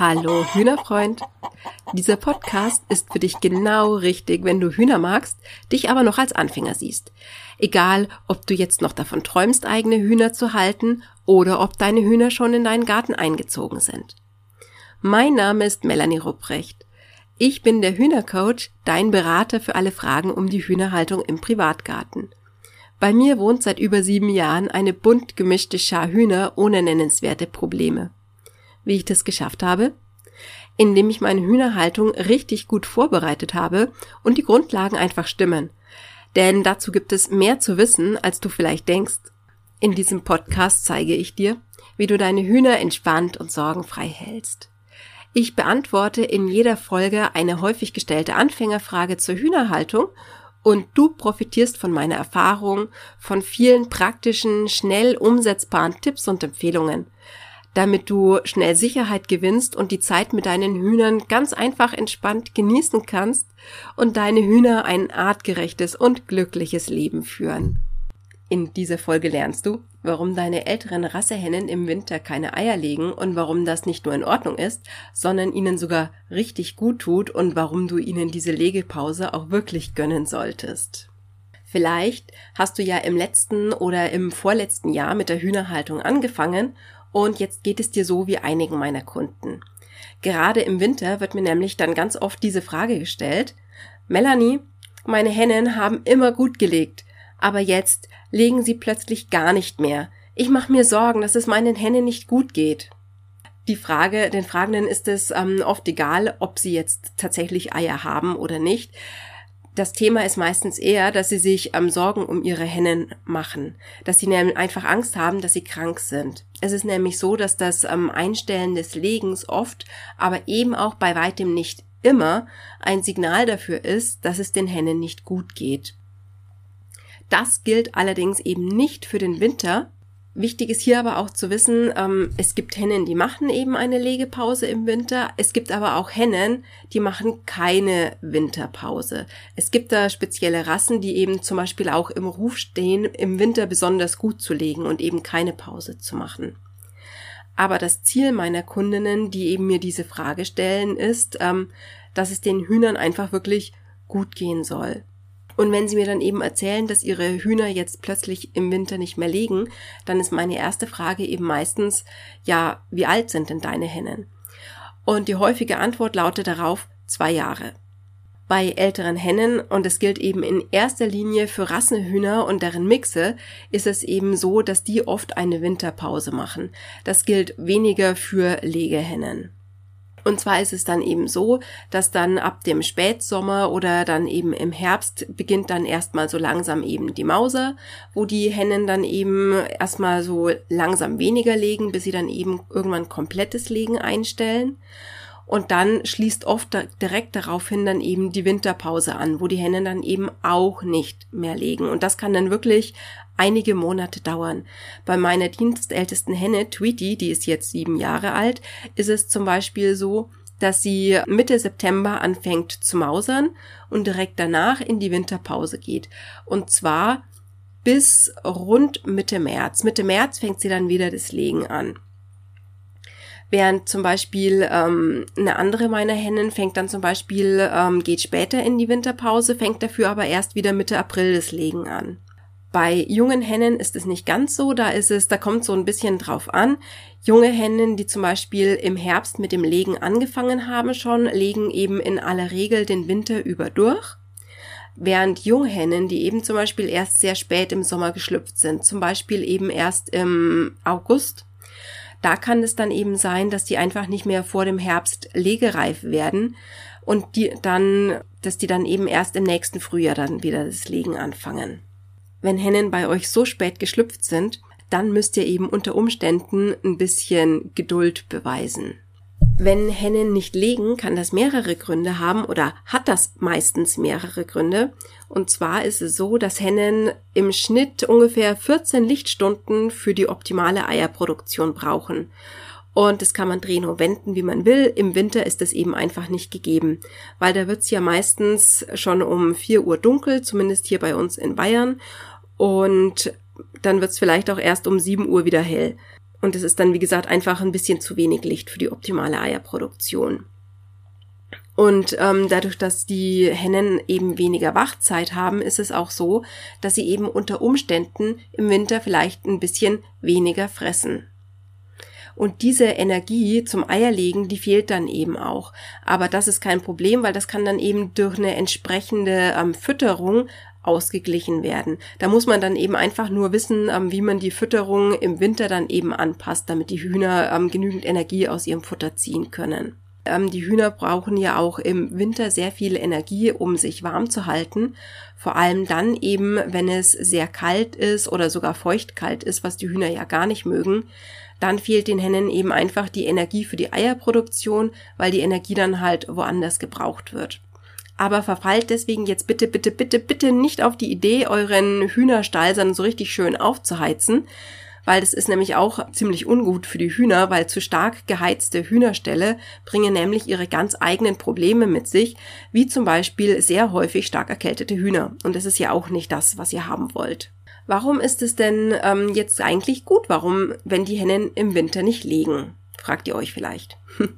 Hallo Hühnerfreund. Dieser Podcast ist für dich genau richtig, wenn du Hühner magst, dich aber noch als Anfänger siehst. Egal, ob du jetzt noch davon träumst, eigene Hühner zu halten oder ob deine Hühner schon in deinen Garten eingezogen sind. Mein Name ist Melanie Rupprecht. Ich bin der Hühnercoach, dein Berater für alle Fragen um die Hühnerhaltung im Privatgarten. Bei mir wohnt seit über sieben Jahren eine bunt gemischte Schar Hühner ohne nennenswerte Probleme. Wie ich das geschafft habe? Indem ich meine Hühnerhaltung richtig gut vorbereitet habe und die Grundlagen einfach stimmen. Denn dazu gibt es mehr zu wissen, als du vielleicht denkst. In diesem Podcast zeige ich dir, wie du deine Hühner entspannt und sorgenfrei hältst. Ich beantworte in jeder Folge eine häufig gestellte Anfängerfrage zur Hühnerhaltung und du profitierst von meiner Erfahrung, von vielen praktischen, schnell umsetzbaren Tipps und Empfehlungen damit du schnell Sicherheit gewinnst und die Zeit mit deinen Hühnern ganz einfach entspannt genießen kannst und deine Hühner ein artgerechtes und glückliches Leben führen. In dieser Folge lernst du, warum deine älteren Rassehennen im Winter keine Eier legen und warum das nicht nur in Ordnung ist, sondern ihnen sogar richtig gut tut und warum du ihnen diese Legepause auch wirklich gönnen solltest. Vielleicht hast du ja im letzten oder im vorletzten Jahr mit der Hühnerhaltung angefangen und jetzt geht es dir so wie einigen meiner Kunden. Gerade im Winter wird mir nämlich dann ganz oft diese Frage gestellt, Melanie, meine Hennen haben immer gut gelegt, aber jetzt legen sie plötzlich gar nicht mehr. Ich mache mir Sorgen, dass es meinen Hennen nicht gut geht. Die Frage, den Fragenden ist es ähm, oft egal, ob sie jetzt tatsächlich Eier haben oder nicht das Thema ist meistens eher, dass sie sich ähm, Sorgen um ihre Hennen machen, dass sie nämlich einfach Angst haben, dass sie krank sind. Es ist nämlich so, dass das ähm, Einstellen des Legens oft, aber eben auch bei weitem nicht immer ein Signal dafür ist, dass es den Hennen nicht gut geht. Das gilt allerdings eben nicht für den Winter, Wichtig ist hier aber auch zu wissen, ähm, es gibt Hennen, die machen eben eine Legepause im Winter. Es gibt aber auch Hennen, die machen keine Winterpause. Es gibt da spezielle Rassen, die eben zum Beispiel auch im Ruf stehen, im Winter besonders gut zu legen und eben keine Pause zu machen. Aber das Ziel meiner Kundinnen, die eben mir diese Frage stellen, ist, ähm, dass es den Hühnern einfach wirklich gut gehen soll. Und wenn sie mir dann eben erzählen, dass ihre Hühner jetzt plötzlich im Winter nicht mehr legen, dann ist meine erste Frage eben meistens, ja, wie alt sind denn deine Hennen? Und die häufige Antwort lautet darauf zwei Jahre. Bei älteren Hennen, und es gilt eben in erster Linie für Rassenhühner und deren Mixe, ist es eben so, dass die oft eine Winterpause machen. Das gilt weniger für Legehennen. Und zwar ist es dann eben so, dass dann ab dem Spätsommer oder dann eben im Herbst beginnt dann erstmal so langsam eben die Mauser, wo die Hennen dann eben erstmal so langsam weniger legen, bis sie dann eben irgendwann komplettes Legen einstellen. Und dann schließt oft direkt daraufhin dann eben die Winterpause an, wo die Hennen dann eben auch nicht mehr legen. Und das kann dann wirklich einige Monate dauern. Bei meiner dienstältesten Henne, Tweety, die ist jetzt sieben Jahre alt, ist es zum Beispiel so, dass sie Mitte September anfängt zu mausern und direkt danach in die Winterpause geht. Und zwar bis rund Mitte März. Mitte März fängt sie dann wieder das Legen an. Während zum Beispiel ähm, eine andere meiner Hennen fängt dann zum Beispiel, ähm, geht später in die Winterpause, fängt dafür aber erst wieder Mitte April das Legen an. Bei jungen Hennen ist es nicht ganz so, da ist es, da kommt so ein bisschen drauf an. Junge Hennen, die zum Beispiel im Herbst mit dem Legen angefangen haben schon, legen eben in aller Regel den Winter über durch. Während Junghennen, die eben zum Beispiel erst sehr spät im Sommer geschlüpft sind, zum Beispiel eben erst im August, da kann es dann eben sein, dass die einfach nicht mehr vor dem Herbst legereif werden und die dann, dass die dann eben erst im nächsten Frühjahr dann wieder das Legen anfangen. Wenn Hennen bei euch so spät geschlüpft sind, dann müsst ihr eben unter Umständen ein bisschen Geduld beweisen. Wenn Hennen nicht legen, kann das mehrere Gründe haben oder hat das meistens mehrere Gründe. Und zwar ist es so, dass Hennen im Schnitt ungefähr 14 Lichtstunden für die optimale Eierproduktion brauchen. Und das kann man drehen und wenden, wie man will. Im Winter ist das eben einfach nicht gegeben, weil da wird's ja meistens schon um 4 Uhr dunkel, zumindest hier bei uns in Bayern. Und dann wird's vielleicht auch erst um 7 Uhr wieder hell. Und es ist dann, wie gesagt, einfach ein bisschen zu wenig Licht für die optimale Eierproduktion. Und ähm, dadurch, dass die Hennen eben weniger Wachzeit haben, ist es auch so, dass sie eben unter Umständen im Winter vielleicht ein bisschen weniger fressen. Und diese Energie zum Eierlegen, die fehlt dann eben auch. Aber das ist kein Problem, weil das kann dann eben durch eine entsprechende ähm, Fütterung ausgeglichen werden. Da muss man dann eben einfach nur wissen, ähm, wie man die Fütterung im Winter dann eben anpasst, damit die Hühner ähm, genügend Energie aus ihrem Futter ziehen können. Ähm, die Hühner brauchen ja auch im Winter sehr viel Energie, um sich warm zu halten. Vor allem dann eben, wenn es sehr kalt ist oder sogar feuchtkalt ist, was die Hühner ja gar nicht mögen. Dann fehlt den Hennen eben einfach die Energie für die Eierproduktion, weil die Energie dann halt woanders gebraucht wird aber verfallt deswegen jetzt bitte, bitte, bitte, bitte nicht auf die Idee, euren Hühnerstall dann so richtig schön aufzuheizen, weil das ist nämlich auch ziemlich ungut für die Hühner, weil zu stark geheizte Hühnerställe bringen nämlich ihre ganz eigenen Probleme mit sich, wie zum Beispiel sehr häufig stark erkältete Hühner. Und das ist ja auch nicht das, was ihr haben wollt. Warum ist es denn ähm, jetzt eigentlich gut? Warum, wenn die Hennen im Winter nicht legen? Fragt ihr euch vielleicht.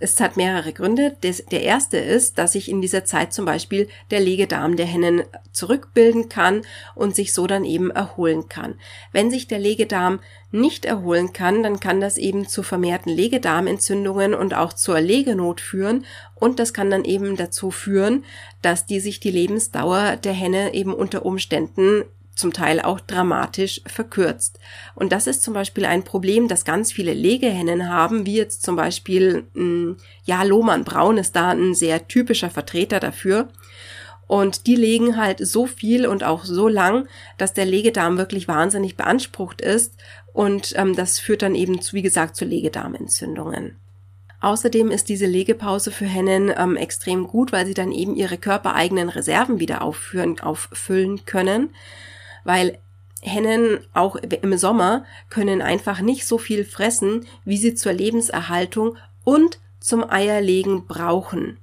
Es hat mehrere Gründe. Der erste ist, dass sich in dieser Zeit zum Beispiel der Legedarm der Hennen zurückbilden kann und sich so dann eben erholen kann. Wenn sich der Legedarm nicht erholen kann, dann kann das eben zu vermehrten Legedarmentzündungen und auch zur Legenot führen und das kann dann eben dazu führen, dass die sich die Lebensdauer der Henne eben unter Umständen zum Teil auch dramatisch verkürzt. Und das ist zum Beispiel ein Problem, das ganz viele Legehennen haben, wie jetzt zum Beispiel, hm, ja, Lohmann Braun ist da ein sehr typischer Vertreter dafür. Und die legen halt so viel und auch so lang, dass der Legedarm wirklich wahnsinnig beansprucht ist. Und ähm, das führt dann eben, zu, wie gesagt, zu Legedarmentzündungen. Außerdem ist diese Legepause für Hennen ähm, extrem gut, weil sie dann eben ihre körpereigenen Reserven wieder aufführen, auffüllen können weil Hennen auch im Sommer können einfach nicht so viel fressen, wie sie zur Lebenserhaltung und zum Eierlegen brauchen.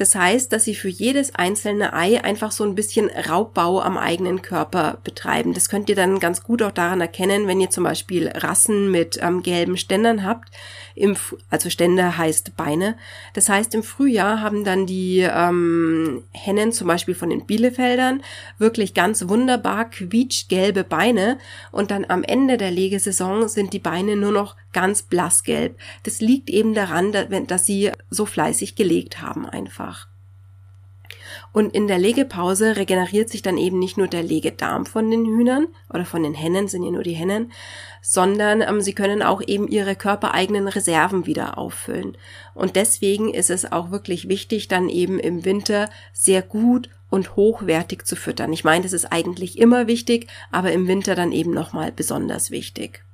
Das heißt, dass sie für jedes einzelne Ei einfach so ein bisschen Raubbau am eigenen Körper betreiben. Das könnt ihr dann ganz gut auch daran erkennen, wenn ihr zum Beispiel Rassen mit ähm, gelben Ständern habt. Im, also Ständer heißt Beine. Das heißt, im Frühjahr haben dann die ähm, Hennen zum Beispiel von den Bielefeldern wirklich ganz wunderbar quietschgelbe Beine und dann am Ende der Legesaison sind die Beine nur noch ganz blassgelb. Das liegt eben daran, dass sie so fleißig gelegt haben einfach. Und in der Legepause regeneriert sich dann eben nicht nur der Legedarm von den Hühnern oder von den Hennen, sind ja nur die Hennen, sondern ähm, sie können auch eben ihre körpereigenen Reserven wieder auffüllen. Und deswegen ist es auch wirklich wichtig, dann eben im Winter sehr gut und hochwertig zu füttern. Ich meine, das ist eigentlich immer wichtig, aber im Winter dann eben nochmal besonders wichtig.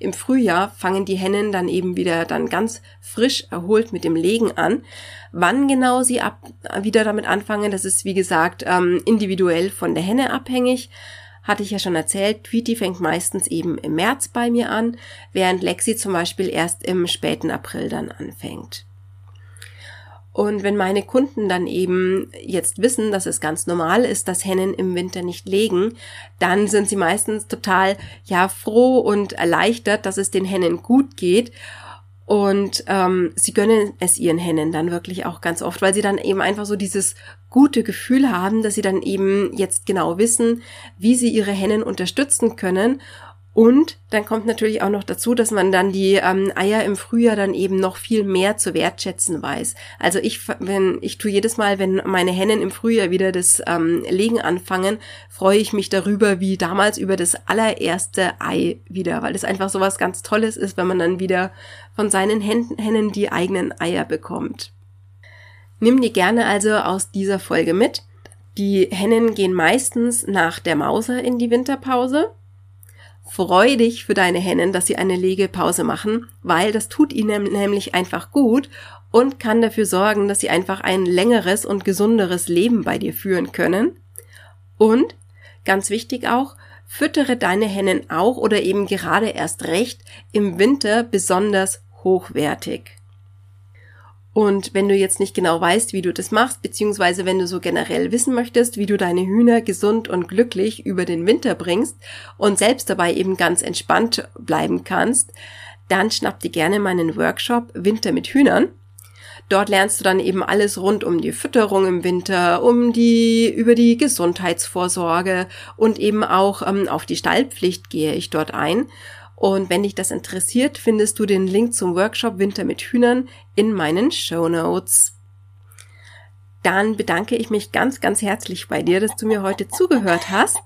Im Frühjahr fangen die Hennen dann eben wieder dann ganz frisch erholt mit dem Legen an. Wann genau sie ab, wieder damit anfangen, das ist wie gesagt ähm, individuell von der Henne abhängig. Hatte ich ja schon erzählt, Tweety fängt meistens eben im März bei mir an, während Lexi zum Beispiel erst im späten April dann anfängt. Und wenn meine Kunden dann eben jetzt wissen, dass es ganz normal ist, dass Hennen im Winter nicht legen, dann sind sie meistens total, ja, froh und erleichtert, dass es den Hennen gut geht. Und ähm, sie gönnen es ihren Hennen dann wirklich auch ganz oft, weil sie dann eben einfach so dieses gute Gefühl haben, dass sie dann eben jetzt genau wissen, wie sie ihre Hennen unterstützen können und dann kommt natürlich auch noch dazu, dass man dann die ähm, Eier im Frühjahr dann eben noch viel mehr zu wertschätzen weiß. Also ich, wenn ich tue jedes Mal, wenn meine Hennen im Frühjahr wieder das ähm, Legen anfangen, freue ich mich darüber, wie damals über das allererste Ei wieder, weil es einfach so was ganz Tolles ist, wenn man dann wieder von seinen Hennen die eigenen Eier bekommt. Nimm dir gerne also aus dieser Folge mit. Die Hennen gehen meistens nach der Mauser in die Winterpause Freu dich für deine Hennen, dass sie eine Legepause machen, weil das tut ihnen nämlich einfach gut und kann dafür sorgen, dass sie einfach ein längeres und gesunderes Leben bei dir führen können. Und, ganz wichtig auch, füttere deine Hennen auch oder eben gerade erst recht im Winter besonders hochwertig. Und wenn du jetzt nicht genau weißt, wie du das machst, beziehungsweise wenn du so generell wissen möchtest, wie du deine Hühner gesund und glücklich über den Winter bringst und selbst dabei eben ganz entspannt bleiben kannst, dann schnapp dir gerne meinen Workshop Winter mit Hühnern. Dort lernst du dann eben alles rund um die Fütterung im Winter, um die, über die Gesundheitsvorsorge und eben auch ähm, auf die Stallpflicht gehe ich dort ein. Und wenn dich das interessiert, findest du den Link zum Workshop Winter mit Hühnern in meinen Show Notes. Dann bedanke ich mich ganz, ganz herzlich bei dir, dass du mir heute zugehört hast.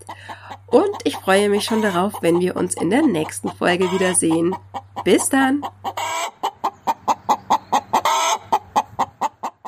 Und ich freue mich schon darauf, wenn wir uns in der nächsten Folge wiedersehen. Bis dann!